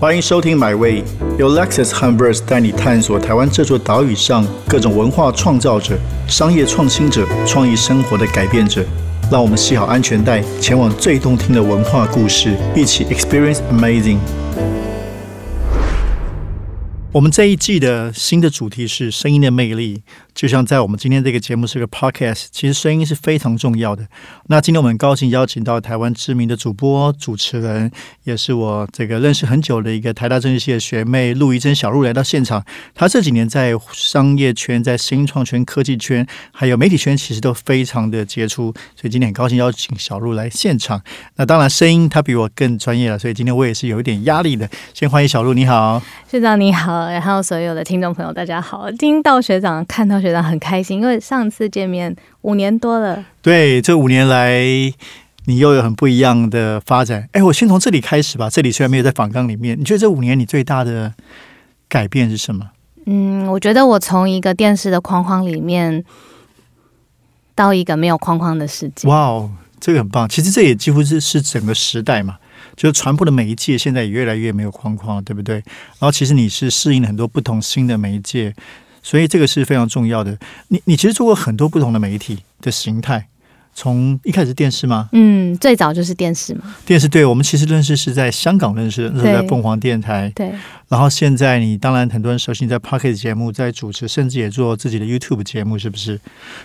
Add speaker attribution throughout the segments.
Speaker 1: 欢迎收听《My Way》，由 Lexus 和 Verse 带你探索台湾这座岛屿上各种文化创造者、商业创新者、创意生活的改变者。让我们系好安全带，前往最动听的文化故事，一起 Experience Amazing。我们这一季的新的主题是声音的魅力，就像在我们今天这个节目是个 podcast，其实声音是非常重要的。那今天我们很高兴邀请到台湾知名的主播、主持人，也是我这个认识很久的一个台大政治系的学妹陆怡珍小陆来到现场。她这几年在商业圈、在新创圈、科技圈，还有媒体圈，其实都非常的杰出。所以今天很高兴邀请小陆来现场。那当然声音她比我更专业了，所以今天我也是有一点压力的。先欢迎小陆，你好，
Speaker 2: 学长你好。然后所有的听众朋友，大家好！听到学长，看到学长很开心，因为上次见面五年多了。
Speaker 1: 对，这五年来你又有很不一样的发展。哎，我先从这里开始吧。这里虽然没有在访纲里面，你觉得这五年你最大的改变是什么？
Speaker 2: 嗯，我觉得我从一个电视的框框里面到一个没有框框的世界。
Speaker 1: 哇哦，这个很棒！其实这也几乎是是整个时代嘛。就是传播的媒介现在也越来越没有框框，对不对？然后其实你是适应了很多不同新的媒介，所以这个是非常重要的。你你其实做过很多不同的媒体的形态，从一开始电视吗？
Speaker 2: 嗯，最早就是电视嘛。
Speaker 1: 电视对我们其实认识是在香港认识，是在凤凰电台。
Speaker 2: 对。
Speaker 1: 然后现在你当然很多人熟悉你在 Pocket 节目在主持，甚至也做自己的 YouTube 节目，是不是？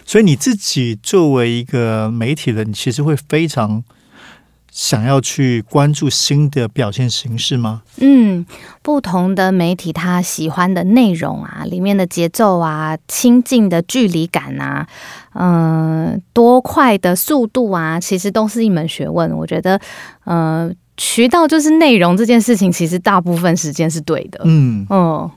Speaker 1: 所以你自己作为一个媒体人，你其实会非常。想要去关注新的表现形式吗？
Speaker 2: 嗯，不同的媒体他喜欢的内容啊，里面的节奏啊，亲近的距离感啊，嗯，多快的速度啊，其实都是一门学问。我觉得，嗯。渠道就是内容这件事情，其实大部分时间是对的。嗯
Speaker 1: 哦，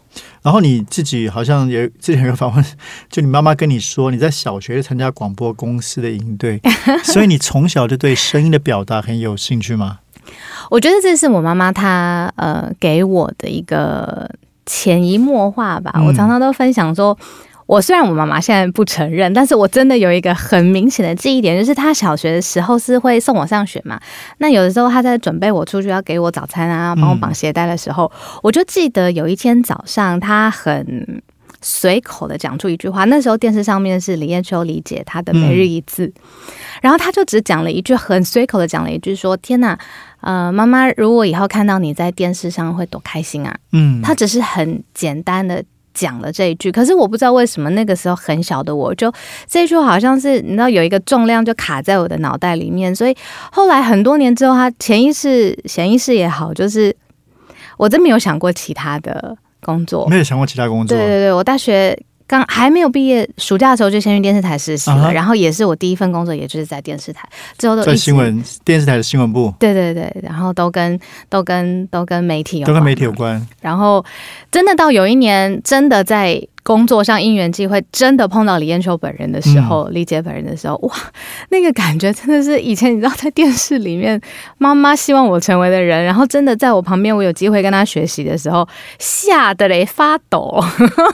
Speaker 1: 然后你自己好像也之前有个访问，就你妈妈跟你说，你在小学参加广播公司的营队，所以你从小就对声音的表达很有兴趣吗？
Speaker 2: 我觉得这是我妈妈她呃给我的一个潜移默化吧。我常常都分享说。我虽然我妈妈现在不承认，但是我真的有一个很明显的记忆点，就是她小学的时候是会送我上学嘛。那有的时候她在准备我出去要给我早餐啊，帮我绑鞋带的时候，我就记得有一天早上，她很随口的讲出一句话。那时候电视上面是李艳秋李姐她的每日一字，然后她就只讲了一句很随口的讲了一句说：“天哪，呃，妈妈如果以后看到你在电视上会多开心啊！”嗯，她只是很简单的。讲了这一句，可是我不知道为什么那个时候很小的我就这一句好像是你知道有一个重量就卡在我的脑袋里面，所以后来很多年之后，他潜意识、潜意识也好，就是我真没有想过其他的工作，
Speaker 1: 没有想过其他工作。
Speaker 2: 对对对，我大学。刚还没有毕业，暑假的时候就先去电视台实习了，然后也是我第一份工作，也就是在电视台。之后都
Speaker 1: 在新闻电视台的新闻部。
Speaker 2: 对对对，然后都跟都跟都跟媒体有
Speaker 1: 都跟媒体有关。
Speaker 2: 然后真的到有一年，真的在。工作上因缘际会，真的碰到李艳秋本人的时候，李姐本人的时候，哇，那个感觉真的是以前你知道在电视里面妈妈希望我成为的人，然后真的在我旁边，我有机会跟他学习的时候，吓得嘞发抖。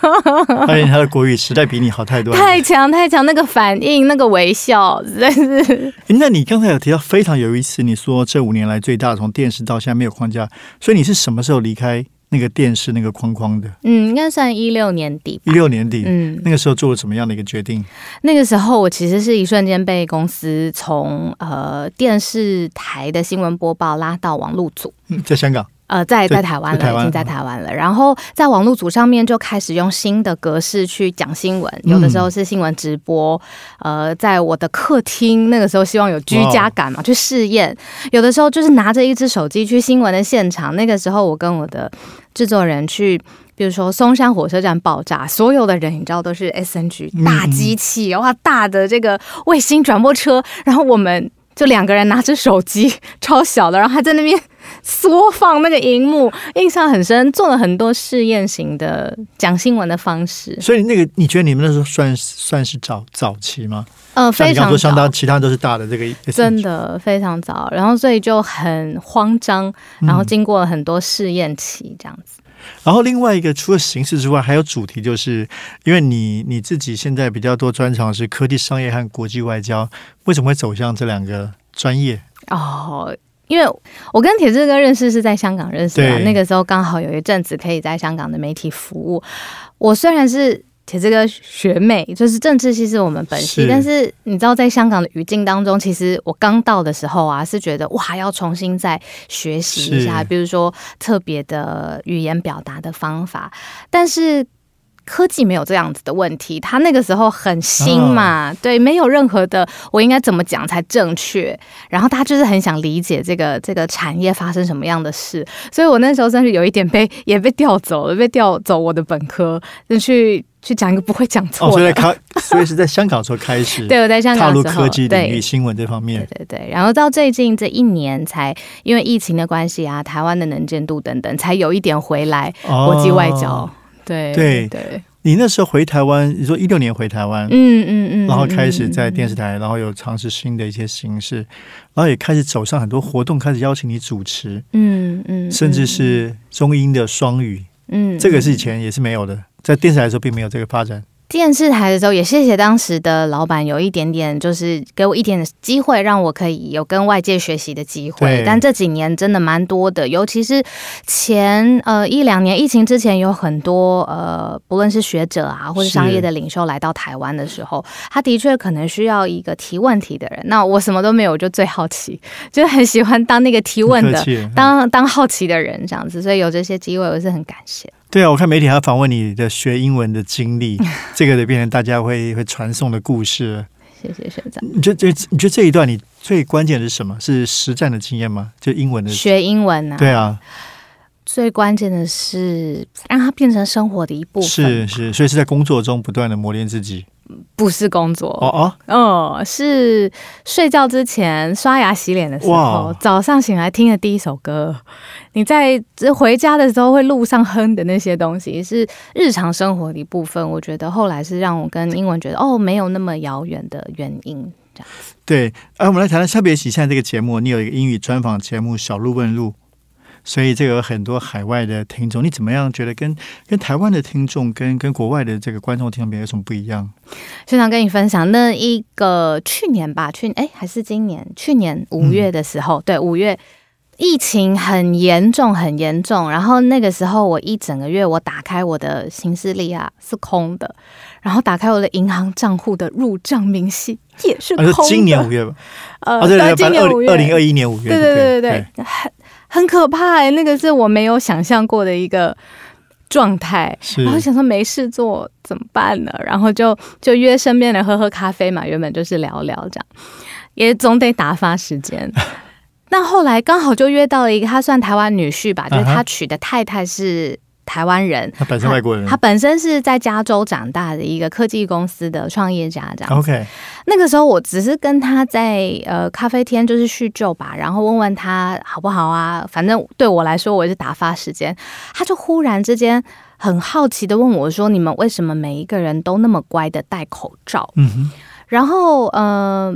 Speaker 1: 发现他的国语实在比你好太多，
Speaker 2: 太强太强，那个反应，那个微笑，实在是。
Speaker 1: 那你刚才有提到非常有意思，你说这五年来最大从电视到现在没有框架，所以你是什么时候离开？那个电视那个框框的，
Speaker 2: 嗯，应该算一六年底。
Speaker 1: 一六年底，嗯，那个时候做了什么样的一个决定？
Speaker 2: 那个时候我其实是一瞬间被公司从呃电视台的新闻播报拉到网络组，
Speaker 1: 在香港。
Speaker 2: 呃，在在台湾了，已经在台湾了。然后在网络组上面就开始用新的格式去讲新闻，有的时候是新闻直播。呃，在我的客厅，那个时候希望有居家感嘛，去试验。有的时候就是拿着一只手机去新闻的现场。那个时候我跟我的制作人去，比如说松山火车站爆炸，所有的人你知道都是 SNG 大机器哇，大的这个卫星转播车，然后我们。就两个人拿着手机，超小的，然后还在那边缩放那个荧幕，印象很深。做了很多试验型的讲新闻的方式。
Speaker 1: 所以那个，你觉得你们那时候算算是早早期吗？
Speaker 2: 呃，非常
Speaker 1: 相当，其他都是大的这个。
Speaker 2: 真的非常早，然后所以就很慌张，然后经过了很多试验期这样子。
Speaker 1: 然后另外一个，除了形式之外，还有主题，就是因为你你自己现在比较多专长是科技、商业和国际外交，为什么会走向这两个专业？
Speaker 2: 哦。因为我跟铁志哥认识是在香港认识的，
Speaker 1: 对
Speaker 2: 那个时候刚好有一阵子可以在香港的媒体服务。我虽然是铁志哥学妹，就是政治系是我们本系，
Speaker 1: 是
Speaker 2: 但是你知道，在香港的语境当中，其实我刚到的时候啊，是觉得哇，要重新再学习一下，比如说特别的语言表达的方法，但是。科技没有这样子的问题，他那个时候很新嘛，对，没有任何的我应该怎么讲才正确，然后他就是很想理解这个这个产业发生什么样的事，所以我那时候真是有一点被 也被调走了，被调走我的本科，就去去讲一个不会讲
Speaker 1: 哦，
Speaker 2: 错的。
Speaker 1: 所以在 开，所以是在香港时候开始
Speaker 2: 对，我在香
Speaker 1: 踏入
Speaker 2: 港的时候
Speaker 1: 科技领
Speaker 2: 对
Speaker 1: 域、新闻这方面。
Speaker 2: 对对对，然后到最近这一年才因为疫情的关系啊，台湾的能见度等等，才有一点回来
Speaker 1: 哦
Speaker 2: 国际外交。对
Speaker 1: 对。
Speaker 2: 对，
Speaker 1: 你那时候回台湾，你说一六年回台湾，
Speaker 2: 嗯嗯嗯，
Speaker 1: 然后开始在
Speaker 2: 嗯
Speaker 1: 电视台，然后有尝试新的一些形式，然后也开始走上很多活动，开始邀请你主持，
Speaker 2: 嗯嗯，
Speaker 1: 甚至是中英的双语，
Speaker 2: 嗯，
Speaker 1: 这个是以前也是没有的，在电视台的时候并没有这个发展。
Speaker 2: 电视台的时候，也谢谢当时的老板有一点点，就是给我一点的机会，让我可以有跟外界学习的机会
Speaker 1: 对。
Speaker 2: 但这几年真的蛮多的，尤其是前呃一两年疫情之前，有很多呃不论是学者啊，或者
Speaker 1: 是
Speaker 2: 商业的领袖来到台湾的时候，他的确可能需要一个提问题的人。那我什么都没有，我就最好奇，就很喜欢当那个提问的。当当好奇的人这样子，所以有这些机会，我是很感谢。
Speaker 1: 对啊，我看媒体还访问你的学英文的经历，这个得变成大家会会传颂的故事了。
Speaker 2: 谢谢学长。
Speaker 1: 你觉得这你觉得这一段你最关键的是什么？是实战的经验吗？就英文的？
Speaker 2: 学英文啊，
Speaker 1: 对啊，
Speaker 2: 最关键的是让它变成生活的一部分，
Speaker 1: 是是，所以是在工作中不断的磨练自己。
Speaker 2: 不是工作？
Speaker 1: 哦哦，
Speaker 2: 嗯，是睡觉之前刷牙洗脸的时候，早上醒来听的第一首歌。你在这回家的时候会路上哼的那些东西，是日常生活的一部分。我觉得后来是让我跟英文觉得哦，没有那么遥远的原因。这样
Speaker 1: 对，哎、我们来谈谈特别喜现在这个节目，你有一个英语专访节目《小鹿问路》，所以这个有很多海外的听众，你怎么样觉得跟跟台湾的听众跟跟国外的这个观众听众有什么不一样？
Speaker 2: 就想跟你分享那一个去年吧，去哎还是今年，去年五月的时候，对五月疫情很严重，很严重。然后那个时候我一整个月，我打开我的行事历啊是空的，然后打开我的银行账户的入账明细也是
Speaker 1: 啊，
Speaker 2: 空的。
Speaker 1: 是今年五月吧？
Speaker 2: 呃，
Speaker 1: 啊，对对，
Speaker 2: 今年五月，
Speaker 1: 二零二一年五月，
Speaker 2: 对
Speaker 1: 对
Speaker 2: 对对对对，很很可怕哎、那个是我没有想象过的一个状态。然后想说没事做怎么办呢？然后就就约身边人喝喝咖啡嘛，原本就是聊聊这样，也总得打发时间。那后来刚好就约到了一个，他算台湾女婿吧，就是他娶的太太是台湾人，
Speaker 1: 他本身外国人
Speaker 2: 他本身是在加州长大的一个科技公司的创业家，这样。
Speaker 1: ，OK，
Speaker 2: 那个时候我只是跟他在呃咖啡厅就是叙旧吧，然后问问他好不好啊，反正对我来说我是打发时间。他就忽然之间很好奇的问我说：“你们为什么每一个人都那么乖的戴口罩
Speaker 1: 嗯哼，？”
Speaker 2: 然后呃。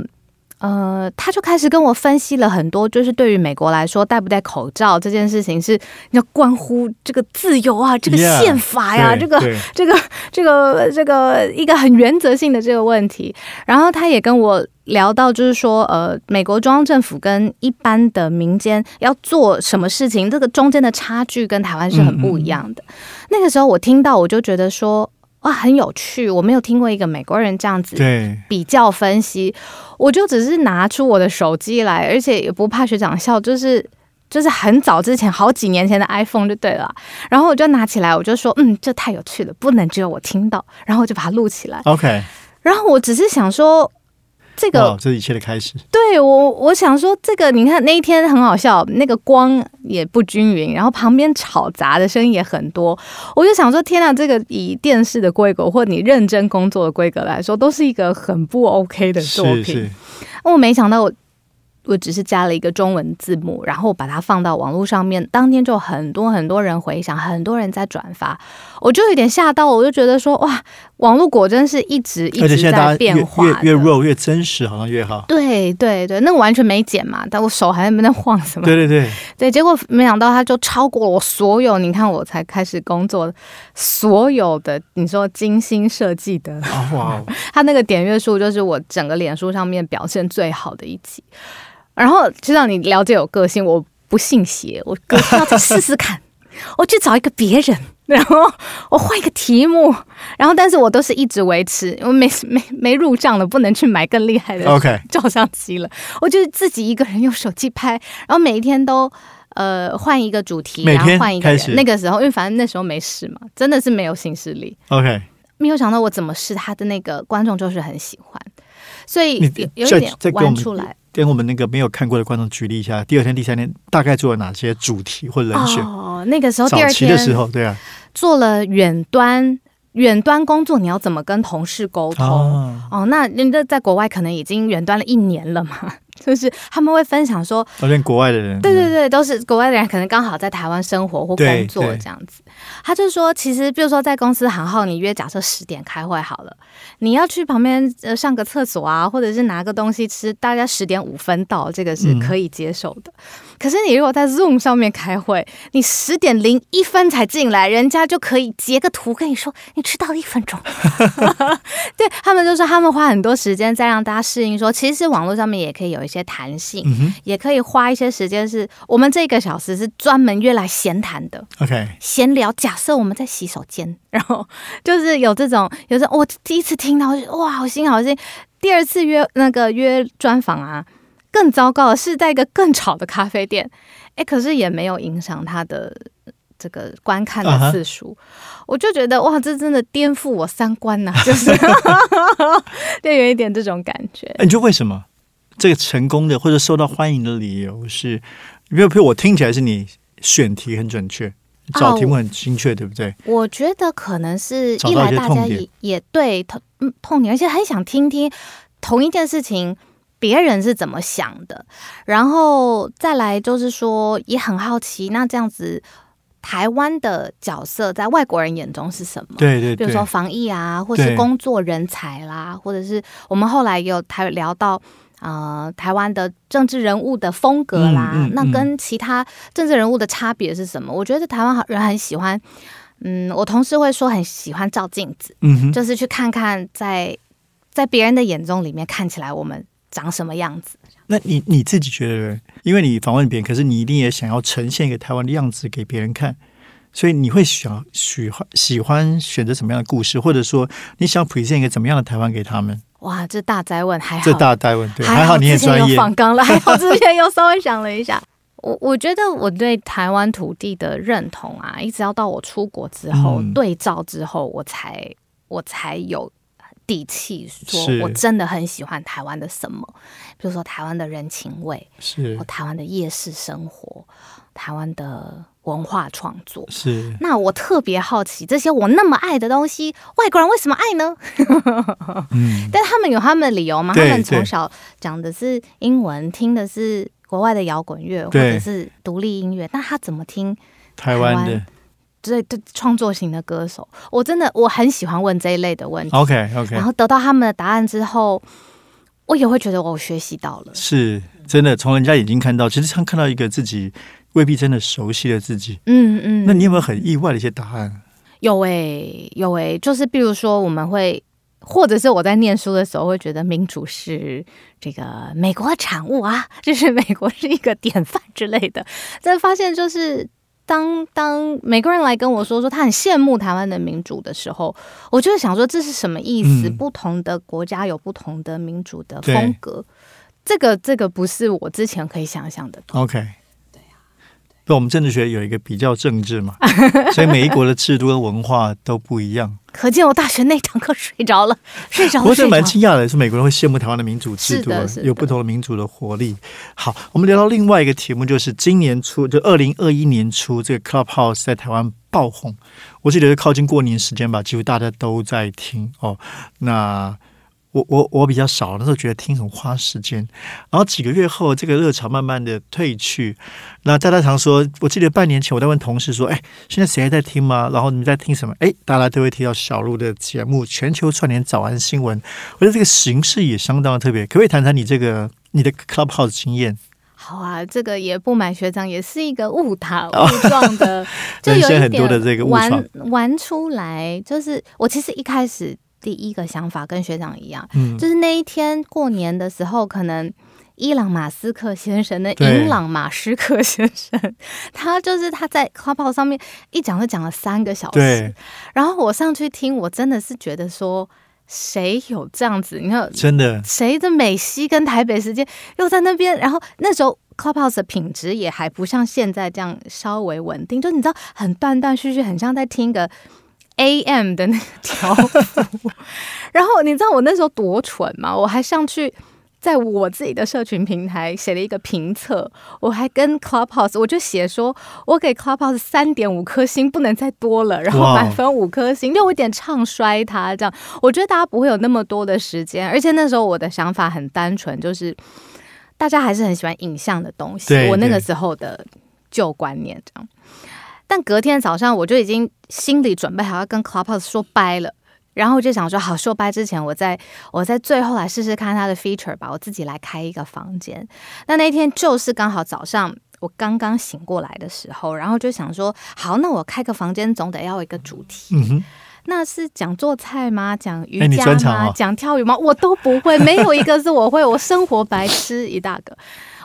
Speaker 2: 呃，他就开始跟我分析了很多，就是对于美国来说，戴不戴口罩这件事情是要关乎这个自由啊，这个宪法呀，这个这个这个这个一个很原则性的这个问题。然后他也跟我聊到，就是说，呃，美国中央政府跟一般的民间要做什么事情，这个中间的差距跟台湾是很不一样的。那个时候我听到，我就觉得说，哇，很有趣，我没有听过一个美国人这样子
Speaker 1: 对，
Speaker 2: 比较分析，我就只是拿出我的手机来，而且也不怕学长笑，就是。就是很早之前，好几年前的 iPhone 就对了，然后我就拿起来，我就说，嗯，这太有趣了，不能只有我听到，然后我就把它录起来。
Speaker 1: OK，
Speaker 2: 然后我只是想说，这个，
Speaker 1: 这一切的开始。
Speaker 2: 对我，我想说这个，你看那一天很好笑，那个光也不均匀，然后旁边吵杂的声音也很多，我就想说，天啊，这个以电视的规格或你认真工作的规格来说，都是一个很不 OK 的作品。
Speaker 1: 是是，
Speaker 2: 我没想到我。只是加了一个中文字幕，然后把它放到网络上面，当天就很多很多人回想，很多人在转发，我就有点吓到，我就觉得说哇，网络果真是一直一直
Speaker 1: 在
Speaker 2: 变化越
Speaker 1: 越越 raw 越真实，好像越好。
Speaker 2: 对对对，那个完全没剪嘛，但我手还在那边晃什么？
Speaker 1: 对对对，
Speaker 2: 对，结果没想到它就超过我所有，你看我才开始工作，所有的你说精心设计的，
Speaker 1: 啊哇哦，
Speaker 2: 它那个点阅数就是我整个脸书上面表现最好的一集。然后知道你了解我个性，我不信邪，我隔天要再试试看，我去找一个别人，然后我换一个题目，然后但是我都是一直维持，我没没没入账了，不能去买更厉害的
Speaker 1: OK
Speaker 2: 照相机了，我就是自己一个人用手机拍，然后每一天都。呃，换一个主题，然后换一个人。那个时候，因为反正那时候没事嘛，真的是没有新势力。
Speaker 1: OK，
Speaker 2: 没有想到我怎么试他的那个观众就是很喜欢，所以有有一点玩出来。
Speaker 1: 跟我们那个没有看过的观众举例一下，第二天、第三天大概做了哪些主题或人选？
Speaker 2: 哦，那个时候第
Speaker 1: 早
Speaker 2: 二天
Speaker 1: 期的时候，对啊，
Speaker 2: 做了远端远端工作，你要怎么跟同事沟通？
Speaker 1: 哦，
Speaker 2: 哦，那人家在国外可能已经远端了一年了嘛，就是他们会分享说，
Speaker 1: 好像国外的人，
Speaker 2: 对对对，都是国外的人，可能刚好在台湾生活或工作这样子。他就说，其实比如说在公司行号，你约假设十点开会好了，你要去旁边呃上个厕所啊，或者是拿个东西吃，大家十点五分到，这个是
Speaker 1: 嗯
Speaker 2: 可以接受的。可是你如果在 Zoom 上面开会，你十点零一分才进来，人家就可以截个图跟你说你迟到了一分钟。对他们就说他们花很多时间在让大家适应说其实网络上面也可以有一些弹性，
Speaker 1: 嗯
Speaker 2: 也可以花一些时间是，我们这个小时是专门约来闲谈的
Speaker 1: ，，OK，
Speaker 2: 闲聊。假设我们在洗手间，然后就是有这种，有这我第一次听到，哇，好新好新。第二次约那个约专访啊，更糟糕的是在一个更吵的咖啡店，哎，可是也没有影响他的这个观看的次数。我就觉得哇，这真的颠覆我三观呐、就是 就有一点这种感觉。
Speaker 1: 哎你就为什么这个成功的或者受到欢迎的理由是？比如，比如我听起来是你选题很准确，找题目很精确，对不对？
Speaker 2: 我觉得可能是
Speaker 1: 一
Speaker 2: 来大家也也对痛嗯痛点，而且很想听听同一件事情别人是怎么想的，然后再来就是说也很好奇，那这样子台湾的角色在外国人眼中是什么？
Speaker 1: 对对对
Speaker 2: 比如说防疫啊，或是工作人才啦，或者是我们后来也有台聊到。呃，台湾的政治人物的风格啦，那
Speaker 1: 嗯嗯嗯
Speaker 2: 跟其他政治人物的差别是什么？我觉得台湾人很喜欢，嗯，我同事会说很喜欢照镜子，
Speaker 1: 嗯哼，
Speaker 2: 就是去看看在在别人的眼中里面看起来我们长什么样子。
Speaker 1: 那你你自己觉得，因为你访问别人，可是你一定也想要呈现一个台湾的样子给别人看，所以你会想喜欢喜欢选择什么样的故事，或者说你想 present 一个怎么样的台湾给他们？
Speaker 2: 哇，这大灾问还好，
Speaker 1: 这大灾问，对，
Speaker 2: 还
Speaker 1: 还好你很
Speaker 2: 之前有
Speaker 1: 专业，
Speaker 2: 访纲了，还好 之前又稍微想了一下。我我觉得我对台湾土地的认同啊，一直要到我出国之后、
Speaker 1: 嗯
Speaker 2: 对照之后，我才我才有底气说我真的很喜欢台湾的什么，比如说台湾的人情味，
Speaker 1: 是。
Speaker 2: 或台湾的夜市生活，台湾的文化创作。
Speaker 1: 是，
Speaker 2: 那我特别好奇，这些我那么爱的东西，外国人为什么爱呢？
Speaker 1: 嗯，
Speaker 2: 但他们有他们的理由吗？他们从小讲的是英文，听的是国外的摇滚乐或者是独立音乐，那他怎么听
Speaker 1: 台湾的
Speaker 2: 这这创作型的歌手？我真的我很喜欢问这一类的问题
Speaker 1: ，，OK OK，
Speaker 2: 然后得到他们的答案之后，我也会觉得我学习到了。
Speaker 1: 是真的从人家眼睛看到，其实像看到一个自己未必真的熟悉的自己。
Speaker 2: 嗯嗯，
Speaker 1: 那你有没有很意外的一些答案？
Speaker 2: 有诶、有诶、就是比如说我们会。或者是我在念书的时候会觉得民主是这个美国的产物啊，就是美国是一个典范之类的。但发现就是当当美国人来跟我说说他很羡慕台湾的民主的时候，我就是想说这是什么意思？
Speaker 1: 嗯
Speaker 2: 不同的国家有不同的民主的风格，这个这个不是我之前可以想象的。
Speaker 1: OK，不，我们政治学有一个比较政治嘛，所以每一国的制度跟文化都不一样。
Speaker 2: 可见我大学那堂课睡着了，睡着了，
Speaker 1: 我是。蛮惊讶的，是美国人会羡慕台湾的民主制度有不同的民主的活力。好，我们聊到另外一个题目，就是今年初，就二零二一年初，这个 Clubhouse 在台湾爆红。我记得是靠近过年时间吧，几乎大家都在听哦。那我我我比较少，那时候觉得听很花时间。然后几个月后，这个热潮慢慢的退去。那大家常说，我记得半年前我在问同事说：“哎，现在谁还在听吗？然后你们在听什么？”哎，大家都会提到小鹿的节目《全球串联早安新闻》。我觉得这个形式也相当的特别，可不可以谈谈你这个你的 Clubhouse 经验？
Speaker 2: 好啊，这个也不买学长，也是一个误打误撞的，就有一
Speaker 1: 人生很多的
Speaker 2: 点
Speaker 1: 这个
Speaker 2: 玩玩出来。就是我其实一开始第一个想法跟学长一样，
Speaker 1: 嗯，
Speaker 2: 就是那一天过年的时候，可能伊朗马斯克先生的
Speaker 1: 对。
Speaker 2: 伊朗马斯克先生，他就是他在 Clubhouse 上面一讲就讲了三个小时，，然后我上去听，我真的是觉得说，谁有这样子？你看
Speaker 1: 真的。
Speaker 2: 谁的美西跟台北时间又在那边，然后那时候 Clubhouse 的品质也还不像现在这样稍微稳定，就你知道很断断续续，很像在听个 AM 的那个条幅。然后你知道我那时候多蠢吗？我还上去。在我自己的社群平台写了一个评测，我还跟 Clubhouse 我就写说，我给 Clubhouse 三点五颗星，不能再多了，然后满分五颗星，就有一点唱衰它这样。我觉得大家不会有那么多的时间，而且那时候我的想法很单纯，就是大家还是很喜欢影像的东西。我那个时候的旧观念这样，但隔天早上我就已经心里准备好要跟 Clubhouse 说拜了。然后我就想说，好，说拜之前，我再我再最后来试试看它的 feature 吧，我自己来开一个房间。那那天就是刚好早上我刚刚醒过来的时候，然后就想说，好，那我开个房间总得要一个主题。
Speaker 1: 嗯哼，
Speaker 2: 那是讲做菜吗？讲瑜伽吗？讲跳舞吗？我都不会，没有一个是我会。我生活白痴一大个。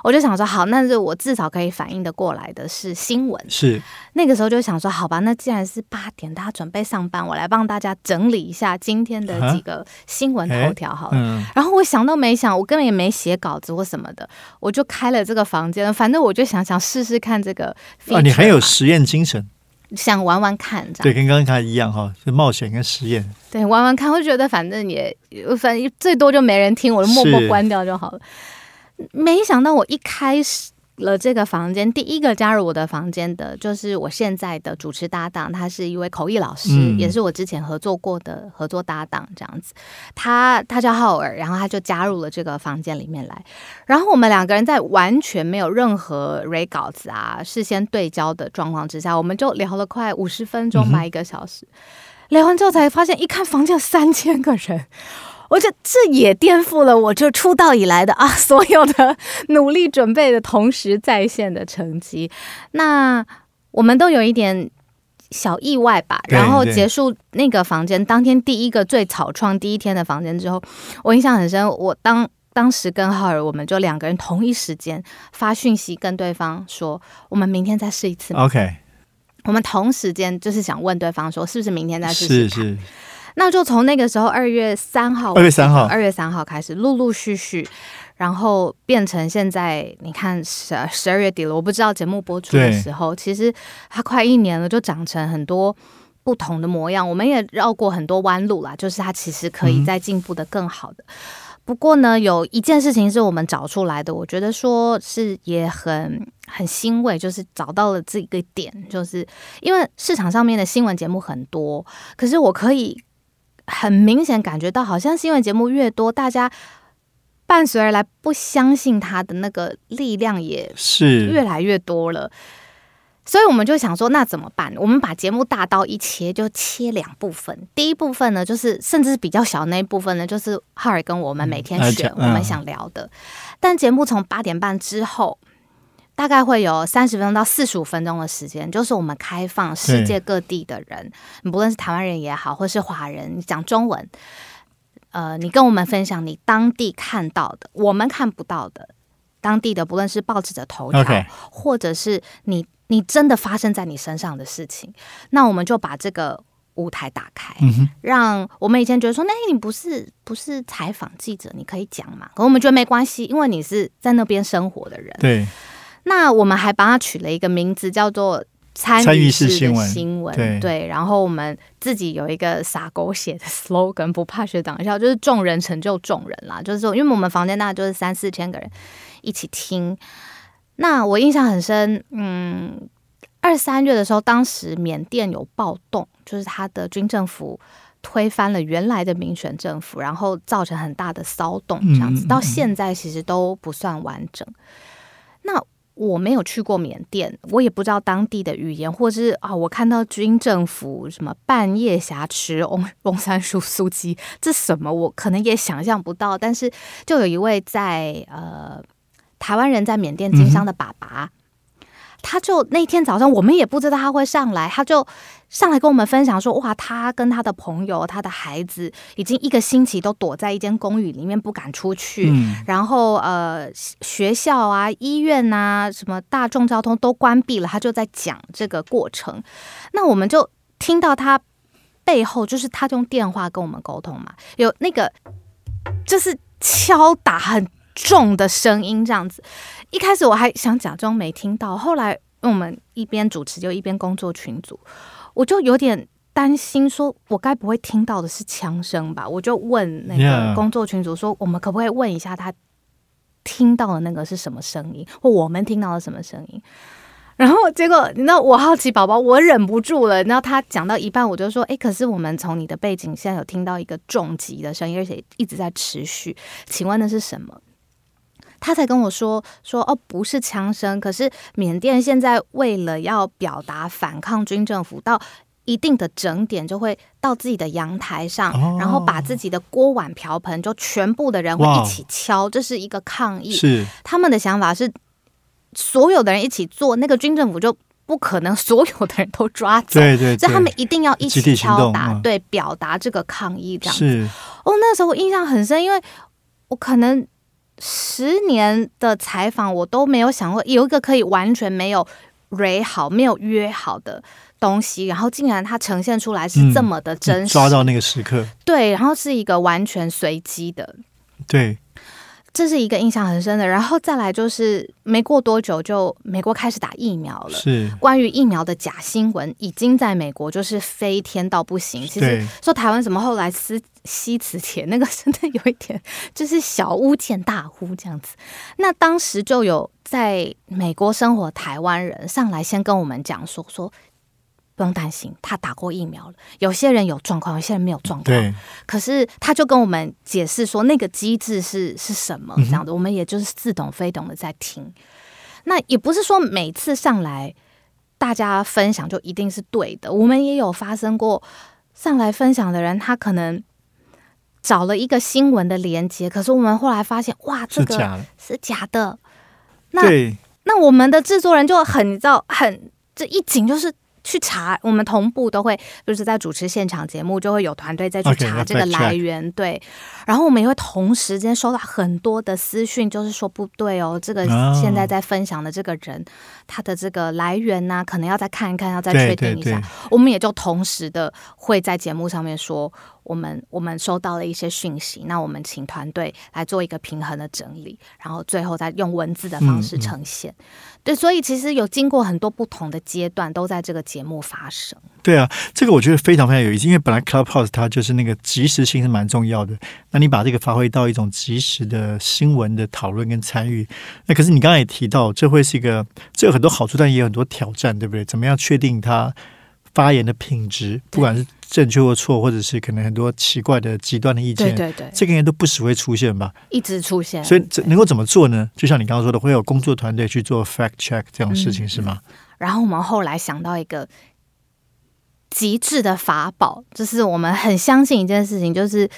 Speaker 2: 我就想说，好，那是我至少可以反应的过来的是新闻。
Speaker 1: 是
Speaker 2: 那个时候就想说，好吧，那既然是八点，大家准备上班，我来帮大家整理一下今天的几个新闻头条好了。
Speaker 1: 嗯，
Speaker 2: 然后我想都没想，我根本也没写稿子或什么的，我就开了这个房间。反正我就想想试试看这个。
Speaker 1: 啊，你很有实验精神，
Speaker 2: 想玩玩看，这样
Speaker 1: 对，跟刚才一样哈，就冒险跟实验，
Speaker 2: 对，玩玩看，会觉得反正也反正最多就没人听，我就默默关掉就好了。没想到我一开始了这个房间，第一个加入我的房间的就是我现在的主持搭档，他是一位口译老师，
Speaker 1: 嗯
Speaker 2: 也是我之前合作过的合作搭档，这样子。他他叫浩尔，然后他就加入了这个房间里面来，然后我们两个人在完全没有任何 re 稿子啊、事先对焦的状况之下，我们就聊了快五十分钟吧，一个小时。聊完之后才发现，一看房间有三千个人，我觉得这也颠覆了我这出道以来的 啊所有的努力准备的同时在线的成绩。那我们都有一点小意外吧。然后结束那个房间，当天第一个最草创第一天的房间之后，我印象很深。我当当时跟浩尔，我们就两个人同一时间发讯息跟对方说，我们明天再试一次。
Speaker 1: OK，
Speaker 2: 我们同时间就是想问对方说，是不是明天再试试看？
Speaker 1: 是是，
Speaker 2: 那就从那个时候二月三号，
Speaker 1: 二月三号
Speaker 2: 二月三号开始，陆陆续续，然后变成现在，你看十十二月底了，我不知道节目播出的时候，其实它快一年了，就长成很多。不同的模样，我们也绕过很多弯路啦，就是它其实可以
Speaker 1: 嗯
Speaker 2: 再进步的更好的。不过呢，有一件事情是我们找出来的，我觉得说是也很很欣慰，就是找到了这个点，就是因为市场上面的新闻节目很多，可是我可以很明显感觉到，好像新闻节目越多，大家伴随而来不相信他的那个力量也
Speaker 1: 是越
Speaker 2: 来越多了。所以我们就想说，那怎么办？我们把节目大刀一切，就切两部分。第一部分呢，就是甚至是比较小那一部分呢，就是浩尔跟我们每天选我们
Speaker 1: 嗯
Speaker 2: 想聊的。但节目从八点半之后，大概会有三十分钟到四十五分钟的时间，就是我们开放世界各地的人，不论是台湾人也好，或是华人，你讲中文，呃，你跟我们分享你当地看到的，我们看不到的，当地的不论是报纸的头条或者是你你真的发生在你身上的事情，那我们就把这个舞台打开，
Speaker 1: 嗯，
Speaker 2: 让我们以前觉得说，那你不是不是采访记者，你可以讲嘛？可我们觉得没关系，因为你是在那边生活的人。
Speaker 1: 对，
Speaker 2: 那我们还帮他取了一个名字，叫做参
Speaker 1: 参与
Speaker 2: 与式
Speaker 1: 新闻
Speaker 2: 新闻。
Speaker 1: 对
Speaker 2: 然后我们自己有一个撒狗血的 slogan，不怕学长笑，就是众人成就众人啦。就是说，因为我们房间大概就是三四千个人一起听。那我印象很深，嗯，二三月的时候，当时缅甸有暴动，就是他的军政府推翻了原来的民选政府，然后造成很大的骚动，这样子
Speaker 1: 嗯嗯嗯
Speaker 2: 到现在其实都不算完整。那我没有去过缅甸，我也不知道当地的语言，或是啊，我看到军政府什么半夜挟持翁翁三叔苏姬，这什么我可能也想象不到。但是就有一位在呃台湾人在缅甸经商的爸爸，他就那天早上，我们也不知道他会上来，他就上来跟我们分享说：“哇，他跟他的朋友、他的孩子已经一个星期都躲在一间公寓里面不敢出去，然后呃，学校啊、医院啊、什么大众交通都关闭了。”他就在讲这个过程，那我们就听到他背后就是他用电话跟我们沟通嘛，有那个就是敲打很重的声音这样子。一开始我还想假装没听到，后来我们一边主持就一边工作群组，我就有点担心，说我该不会听到的是枪声吧？我就问那个工作群组说，我们可不可以问一下他听到的那个是什么声音，或我们听到的什么声音？然后结果你知道我好奇宝宝，我忍不住了。你知道他讲到一半，我就说，哎，可是我们从你的背景现在有听到一个重击的声音，而且一直在持续，请问那是什么？他才跟我说说哦，不是枪声，可是缅甸现在为了要表达反抗军政府，到一定的整点就会到自己的阳台上，然后把自己的锅碗瓢盆就全部的人会一起敲，这是一个抗议。
Speaker 1: 是
Speaker 2: 他们的想法是，所有的人一起做，那个军政府就不可能所有的人都抓走，
Speaker 1: 对对，
Speaker 2: 所以他们一定要一起敲打，对，表达这个抗议这样子。哦，那时候我印象很深，因为我可能。十年的采访，我都没有想过有一个可以完全没有约好、没有约好的东西，然后竟然它呈现出来是这么的真实，
Speaker 1: 抓到那个时刻，
Speaker 2: 对，然后是一个完全随机的，
Speaker 1: 对。
Speaker 2: 这是一个印象很深的，然后再来就是没过多久就美国开始打疫苗了，
Speaker 1: 是
Speaker 2: 关于疫苗的假新闻已经在美国就是飞天到不行。其实说台湾什么后来撕吸磁铁那个真的有一点就是小巫见大巫这样子。那当时就有在美国生活台湾人上来先跟我们讲说说。不用担心，他打过疫苗了。有些人有状况，有些人没有状况。可是他就跟我们解释说，那个机制是是什么这样的。我们也就是似懂非懂的在听。那也不是说每次上来大家分享就一定是对的。我们也有发生过上来分享的人，他可能找了一个新闻的连接，可是我们后来发现，哇，这个是假的。那那我们的制作人就很你知道，很这一紧就是。去查，我们同步都会，就是在主持现场节目，就会有团队再去查这个来源，对。然后我们也会同时间收到很多的私讯，就是说不对哦，这个现在在分享的这个人，他的这个来源呢，可能要再看一看，要再确定一下。我们也就同时的会在节目上面说。我们我们收到了一些讯息，那我们请团队来做一个平衡的整理，然后最后再用文字的方式呈现。对，所以其实有经过很多不同的阶段，都在这个节目发生。
Speaker 1: 对啊，这个我觉得非常非常有意思，因为本来 Clubhouse 它就是那个及时性是蛮重要的，那你把这个发挥到一种及时的新闻的讨论跟参与，那可是你刚才也提到，这会是一个这有很多好处，但也有很多挑战，对不对？怎么样确定它发言的品质，不管是。正确或错，或者是可能很多奇怪的极端的意见，
Speaker 2: 对对对，
Speaker 1: 这个应该都不时会出现吧？
Speaker 2: 一直出现。
Speaker 1: 所以能够怎么做呢？就像你刚刚说的，会有工作团队去做 fact check 这样的事情是吗？
Speaker 2: 然后我们后来想到一个极致的法宝，就是我们很相信一件事情，就是。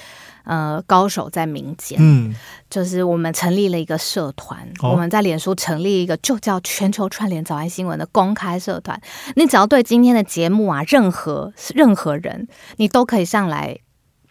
Speaker 2: 呃，高手在民间，嗯，就是我们成立了一个社团，我们在脸书成立一个就叫全球串联早安新闻的公开社团。你只要对今天的节目啊，任何任何人，你都可以上来。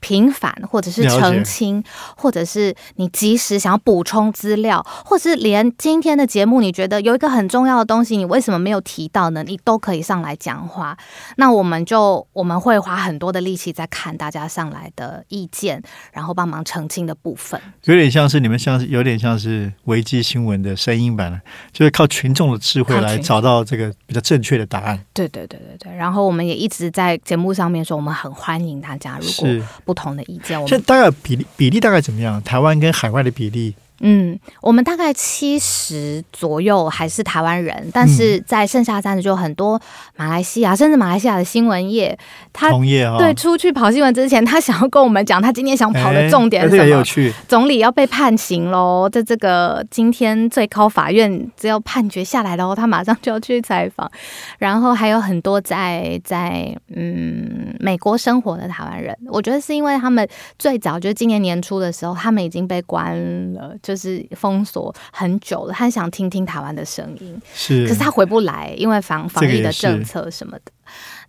Speaker 2: 平反，或者是澄清，或者是你及时想要补充资料，或是连今天的节目，你觉得有一个很重要的东西，你为什么没有提到呢？你都可以上来讲话。那我们就我们会花很多的力气在看大家上来的意见，然后帮忙澄清的部分。
Speaker 1: 有点像是你们像是有点像是危机新闻的声音版了，就是靠群众的智慧来找到这个比较正确的答案。
Speaker 2: 对对对对对。然后我们也一直在节目上面说，我们很欢迎大家，如果不。不同的意见，
Speaker 1: 现在大概比例比例大概怎么样？台湾跟海外的比例？
Speaker 2: 嗯，我们大概七十左右还是台湾人，但是在剩下三十就很多马来西亚，甚至马来西亚的新闻业，他对出去跑新闻之前，他想要跟我们讲他今天想跑的重点是什么？总理要被判刑喽，在这个今天最高法院只要判决下来喽，他马上就要去采访。然后还有很多在在嗯美国生活的台湾人，我觉得是因为他们最早就是今年年初的时候，他们已经被关了，就。就是封锁很久了，他想听听台湾的声音，
Speaker 1: 是，
Speaker 2: 可是他回不来，因为防防疫的政策什么的。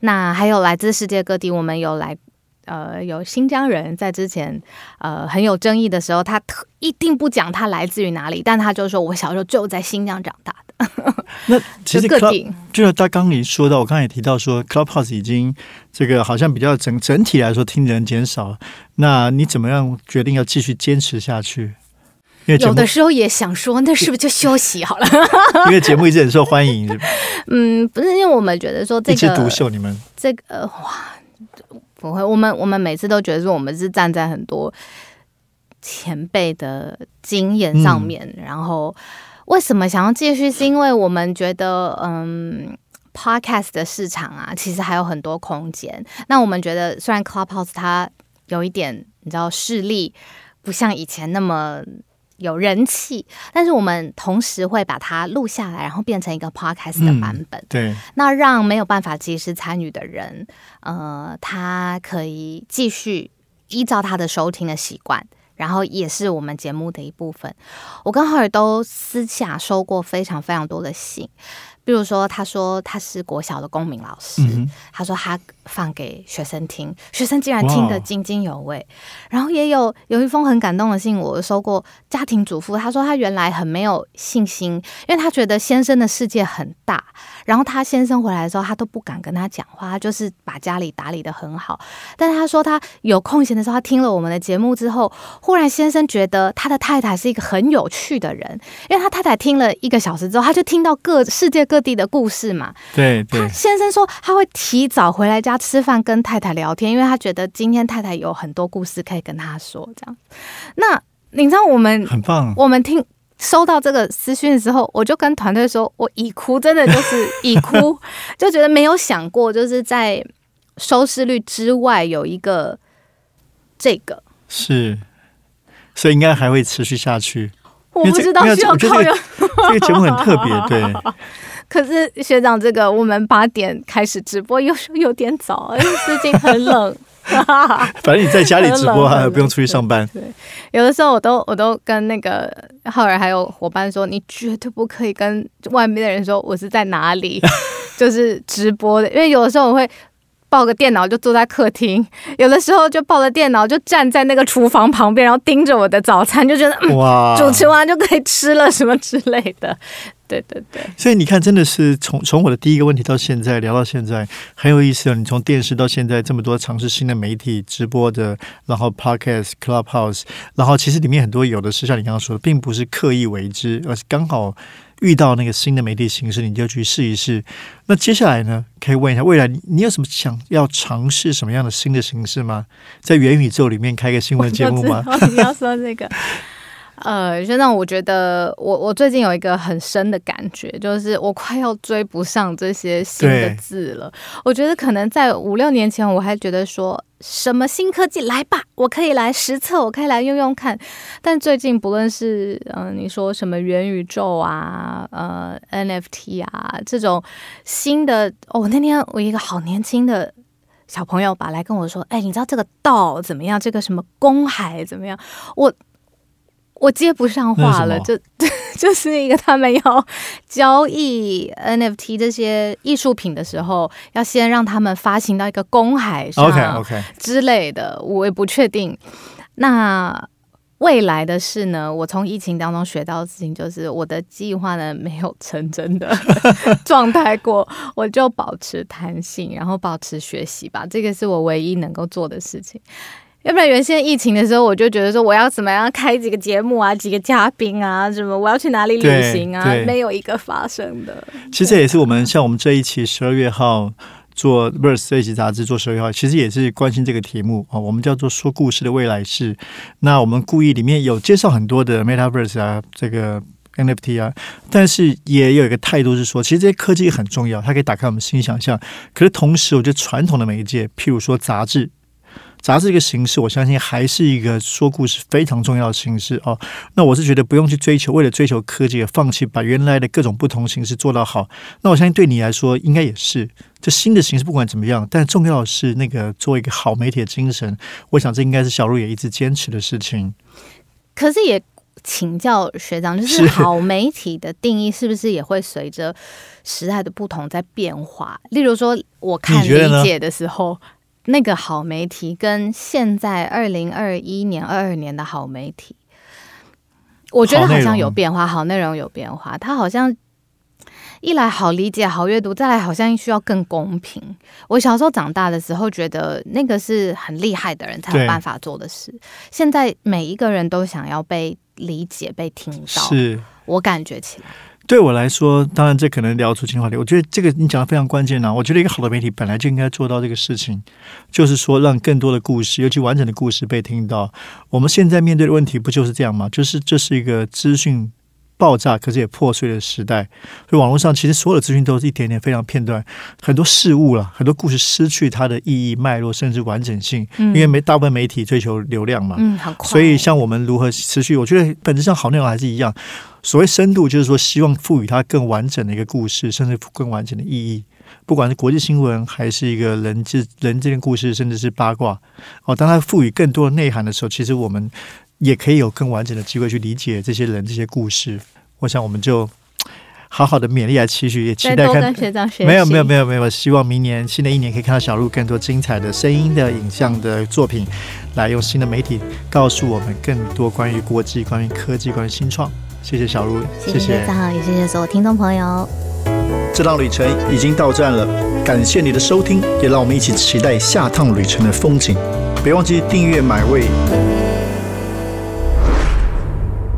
Speaker 2: 那还有来自世界各地，我们有来。呃，有新疆人在之前呃很有争议的时候，他特一定不讲他来自于哪里，但他就说我小时候就在新疆长大的。
Speaker 1: 那其实 Club 就是他刚你说到，我刚才也提到说，Clubhouse 已经这个好像比较整整体来说听人减少，那你怎么样决定要继续坚持下去？
Speaker 2: 有的时候也想说，那是不是就休息好了？
Speaker 1: 因为节目一直很受欢迎。
Speaker 2: 嗯，不是，因为我们觉得说这个
Speaker 1: 独秀，你们
Speaker 2: 这个哇。不会，我们我们每次都觉得说，我们是站在很多前辈的经验上面。然后，为什么想要继续？是因为我们觉得，嗯，podcast 的市场啊，其实还有很多空间。那我们觉得，虽然 Clubhouse 它有一点，你知道，势力不像以前那么。有人气，但是我们同时会把它录下来，然后变成一个 podcast 的版本。
Speaker 1: 对，
Speaker 2: 那让没有办法及时参与的人，呃，他可以继续依照他的收听的习惯，然后也是我们节目的一部分。我跟浩尔都私下收过非常非常多的信。比如说，他说他是国小的公民老师，他说他放给学生听，学生竟然听得津津有味。然后也有有一封很感动的信，我收过。家庭主妇他说他原来很没有信心，因为他觉得先生的世界很大，然后他先生回来的时候，他都不敢跟他讲话，他就是把家里打理的很好。但是他说他有空闲的时候，他听了我们的节目之后，忽然先生觉得他的太太是一个很有趣的人，因为他太太听了一个小时之后，他就听到各世界各。各地的故事嘛，
Speaker 1: 对对。
Speaker 2: 先生说他会提早回来家吃饭，跟太太聊天，因为他觉得今天太太有很多故事可以跟他说。这样，那你知道我们
Speaker 1: 很棒。
Speaker 2: 我们听收到这个私讯的时候，我就跟团队说，我已哭，真的就是已哭，就觉得没有想过，就是在收视率之外有一个这个
Speaker 1: 是，所以应该还会持续下去。
Speaker 2: 我不知道需要靠
Speaker 1: 这个节目很特别，对。
Speaker 2: 可是学长，这个我们八点开始直播，有时候有点早，因为最近很冷。
Speaker 1: 反正你在家里直播，还不用出去上班。
Speaker 2: 对，有的时候我都我都跟那个浩然还有伙伴说，你绝对不可以跟外面的人说我是在哪里，就是直播的，因为有的时候我会。抱个电脑就坐在客厅，有的时候就抱着电脑就站在那个厨房旁边，然后盯着我的早餐，就觉得哇，主持完就可以吃了什么之类的。对对对，
Speaker 1: 所以你看，真的是从从我的第一个问题到现在聊到现在，很有意思哦。你从电视到现在这么多尝试新的媒体直播的，然后 Podcast、Clubhouse，然后其实里面很多有的是像你刚刚说的，并不是刻意为之，而是刚好。遇到那个新的媒体形式，你就去试一试。那接下来呢？可以问一下，未来你有什么想要尝试什么样的新的形式吗？在元宇宙里面开个新闻节目吗？
Speaker 2: 你要说这个。呃，就让我觉得，我我最近有一个很深的感觉，就是我快要追不上这些新的字了。我觉得可能在五六年前，我还觉得说什么新科技来吧，我可以来实测，我可以来用用看。但最近不论是嗯，你说什么元宇宙啊，呃，NFT 啊这种新的，哦，那天我一个好年轻的小朋友吧来跟我说，哎，你知道这个道怎么样？这个什么公海怎么样？我。我接不上话了，就 就是一个他们要交易 NFT 这些艺术品的时候，要先让他们发行到一个公海上
Speaker 1: ，OK OK
Speaker 2: 之类的，我也不确定。那未来的事呢？我从疫情当中学到的事情就是，我的计划呢没有成真的 状态过，我就保持弹性，然后保持学习吧，这个是我唯一能够做的事情。要不然原先疫情的时候，我就觉得说我要怎么样开几个节目啊，几个嘉宾啊，什么我要去哪里旅行啊，没有一个发生的。
Speaker 1: 其实这也是我们像我们这一期十二月号做《Verse》这一期杂志做十二月号，其实也是关心这个题目啊。我们叫做说故事的未来式。那我们故意里面有介绍很多的 Metaverse 啊，这个 NFT 啊，但是也有一个态度是说，其实这些科技很重要，它可以打开我们新想象。可是同时，我觉得传统的媒介，譬如说杂志。杂志这个形式，我相信还是一个说故事非常重要的形式哦。那我是觉得不用去追求，为了追求科技而放弃，把原来的各种不同形式做到好。那我相信对你来说，应该也是这新的形式，不管怎么样，但重要的是那个做一个好媒体的精神。我想这应该是小鹿也一直坚持的事情。
Speaker 2: 可是也请教学长，就是
Speaker 1: 是
Speaker 2: 好媒体的定义是不是也会随着时代的不同在变化？例如说，我看理解的时候，那个好媒体跟现在二零二一年、二二年的好媒体，我觉得好像有变化，好内容有变化，它好像。一来好理解、好阅读，再来好像需要更公平。我小时候长大的时候，觉得那个是很厉害的人才有
Speaker 1: 对
Speaker 2: 办法做的事。现在每一个人都想要被理解、被听到，
Speaker 1: 是。
Speaker 2: 我感觉起来。
Speaker 1: 对我来说，当然这可能聊出情话题。我觉得这个你讲的非常关键啊！我觉得一个好的媒体本来就应该做到这个事情，就是说让更多的故事，尤其完整的故事被听到。我们现在面对的问题不就是这样吗？就是这是一个资讯爆炸，可是也破碎的时代。所以网络上其实所有的资讯都是一点点非常片段，很多事物了，很多故事失去它的意义、脉络，甚至完整性，
Speaker 2: 嗯
Speaker 1: 因为没大部分媒体追求流量嘛。
Speaker 2: 嗯。
Speaker 1: 所以，像我们如何持续，我觉得本质上好内容还是一样。所谓深度，就是说希望赋予它更完整的一个故事，甚至更完整的意义。不管是国际新闻，还是一个人之人之间的故事，甚至是八卦哦，当它赋予更多的内涵的时候，其实我们也可以有更完整的机会去理解这些人、这些故事。我想，我们就 好好的勉励来期许，也期待看
Speaker 2: 学长学。
Speaker 1: 没有没有没有没有，希望明年新的一年可以看到小鹿更多精彩的声音的影像的作品，来用新的媒体告诉我们更多关于国际、关于科技、关于新创。谢谢小鹿，
Speaker 2: 谢谢学长，也谢谢所有听众朋友。
Speaker 1: 这趟旅程已经到站了，感谢你的收听，也让我们一起期待下趟旅程的风景。别忘记订阅买位。